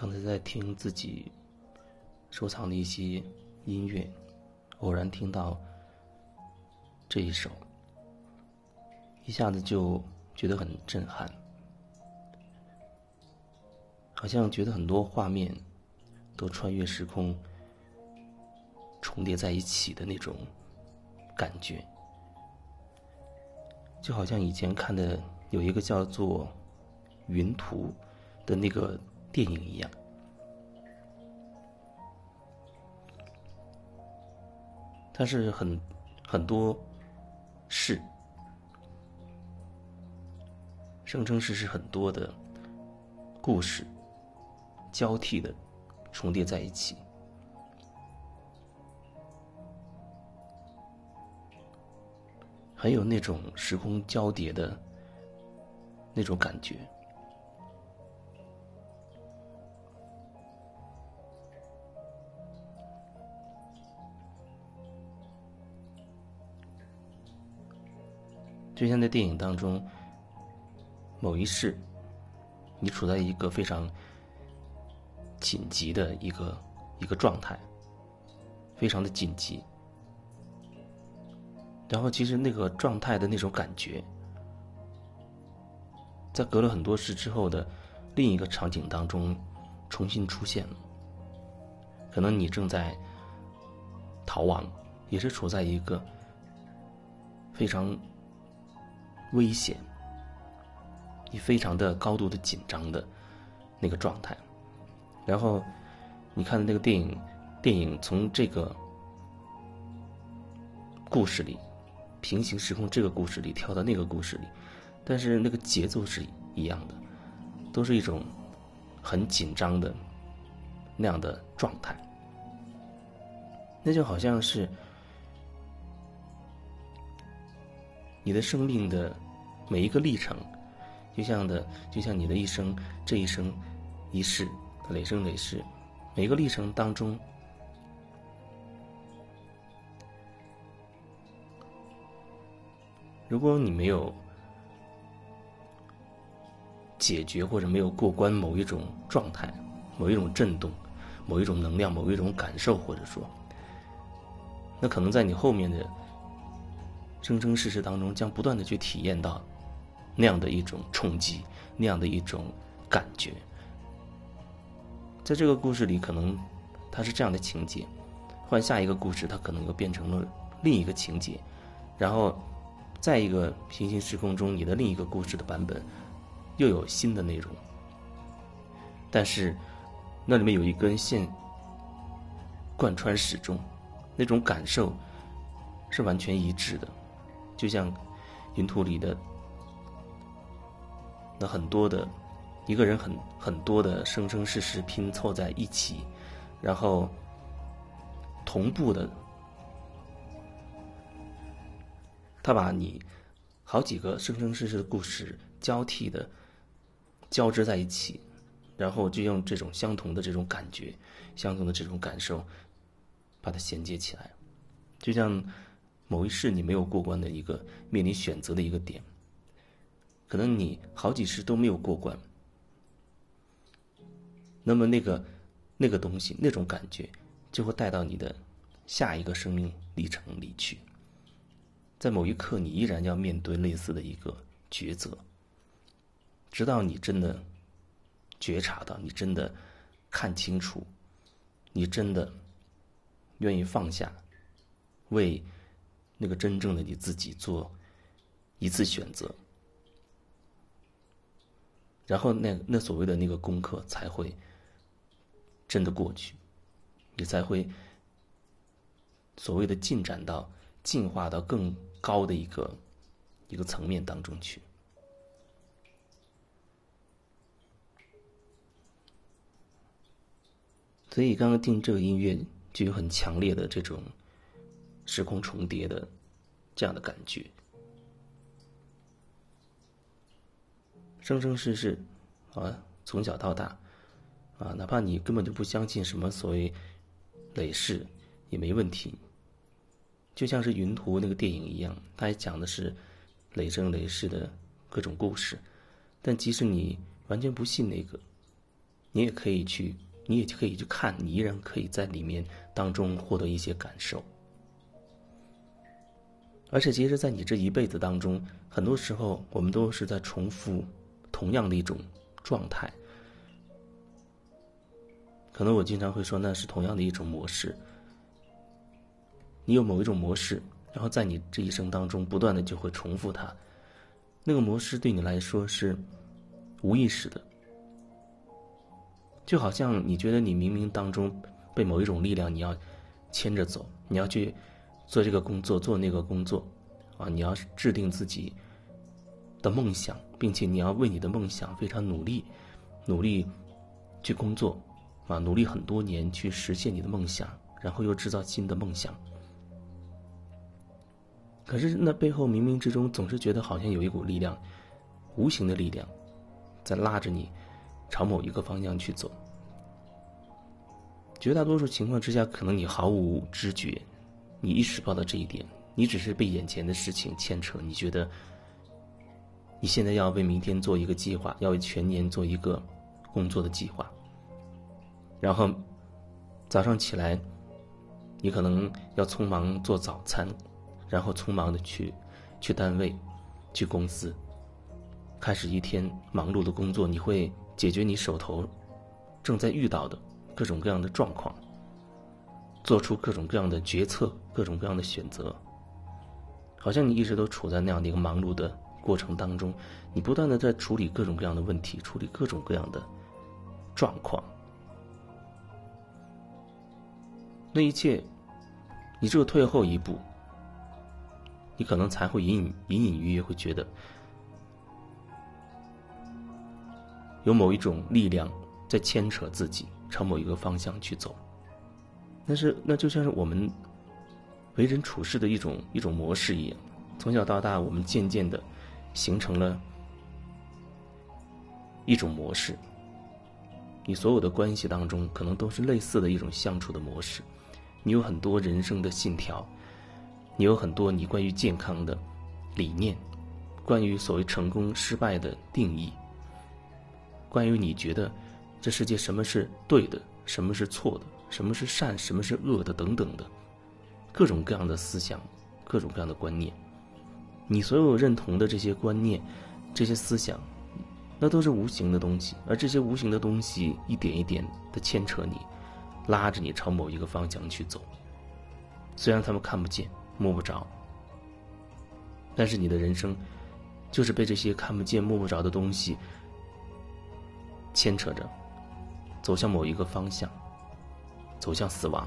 刚才在听自己收藏的一些音乐，偶然听到这一首，一下子就觉得很震撼，好像觉得很多画面都穿越时空，重叠在一起的那种感觉，就好像以前看的有一个叫做《云图》的那个。电影一样，它是很很多事，生生世世很多的故事。交替的重叠在一起，很有那种时空交叠的那种感觉。就像在电影当中，某一世，你处在一个非常紧急的一个一个状态，非常的紧急。然后，其实那个状态的那种感觉，在隔了很多世之后的另一个场景当中重新出现了。可能你正在逃亡，也是处在一个非常。危险，你非常的高度的紧张的那个状态，然后你看的那个电影，电影从这个故事里，平行时空这个故事里跳到那个故事里，但是那个节奏是一样的，都是一种很紧张的那样的状态，那就好像是。你的生命的每一个历程，就像的，就像你的一生，这一生一世，累生累世，每一个历程当中，如果你没有解决或者没有过关某一种状态、某一种震动、某一种能量、某一种感受，或者说，那可能在你后面的。生生世世当中，将不断的去体验到那样的一种冲击，那样的一种感觉。在这个故事里，可能它是这样的情节，换下一个故事，它可能又变成了另一个情节，然后在一个平行时空中，你的另一个故事的版本又有新的内容。但是那里面有一根线贯穿始终，那种感受是完全一致的。就像云图里的那很多的一个人，很很多的生生世世拼凑在一起，然后同步的，他把你好几个生生世世的故事交替的交织在一起，然后就用这种相同的这种感觉、相同的这种感受，把它衔接起来，就像。某一世你没有过关的一个面临选择的一个点，可能你好几世都没有过关，那么那个那个东西那种感觉就会带到你的下一个生命历程里去，在某一刻你依然要面对类似的一个抉择，直到你真的觉察到，你真的看清楚，你真的愿意放下，为。那个真正的你自己做一次选择，然后那那所谓的那个功课才会真的过去，你才会所谓的进展到进化到更高的一个一个层面当中去。所以刚刚听这个音乐就有很强烈的这种。时空重叠的这样的感觉，生生世世啊，从小到大啊，哪怕你根本就不相信什么所谓累世也没问题，就像是《云图》那个电影一样，它也讲的是累生累世的各种故事，但即使你完全不信那个，你也可以去，你也可以去看，你依然可以在里面当中获得一些感受。而且，其实，在你这一辈子当中，很多时候我们都是在重复同样的一种状态。可能我经常会说，那是同样的一种模式。你有某一种模式，然后在你这一生当中不断的就会重复它。那个模式对你来说是无意识的，就好像你觉得你冥冥当中被某一种力量你要牵着走，你要去。做这个工作，做那个工作，啊，你要制定自己的梦想，并且你要为你的梦想非常努力，努力去工作，啊，努力很多年去实现你的梦想，然后又制造新的梦想。可是那背后冥冥之中总是觉得好像有一股力量，无形的力量，在拉着你朝某一个方向去走。绝大多数情况之下，可能你毫无知觉。你意识不到这一点，你只是被眼前的事情牵扯。你觉得你现在要为明天做一个计划，要为全年做一个工作的计划。然后早上起来，你可能要匆忙做早餐，然后匆忙的去去单位、去公司，开始一天忙碌的工作。你会解决你手头正在遇到的各种各样的状况。做出各种各样的决策，各种各样的选择，好像你一直都处在那样的一个忙碌的过程当中，你不断的在处理各种各样的问题，处理各种各样的状况。那一切，你只有退后一步，你可能才会隐隐隐隐约约会觉得，有某一种力量在牵扯自己朝某一个方向去走。但是，那就像是我们为人处事的一种一种模式一样，从小到大，我们渐渐的形成了一种模式。你所有的关系当中，可能都是类似的一种相处的模式。你有很多人生的信条，你有很多你关于健康的理念，关于所谓成功失败的定义，关于你觉得这世界什么是对的，什么是错的。什么是善，什么是恶的，等等的，各种各样的思想，各种各样的观念，你所有认同的这些观念、这些思想，那都是无形的东西，而这些无形的东西一点一点的牵扯你，拉着你朝某一个方向去走。虽然他们看不见、摸不着，但是你的人生就是被这些看不见、摸不着的东西牵扯着，走向某一个方向。走向死亡。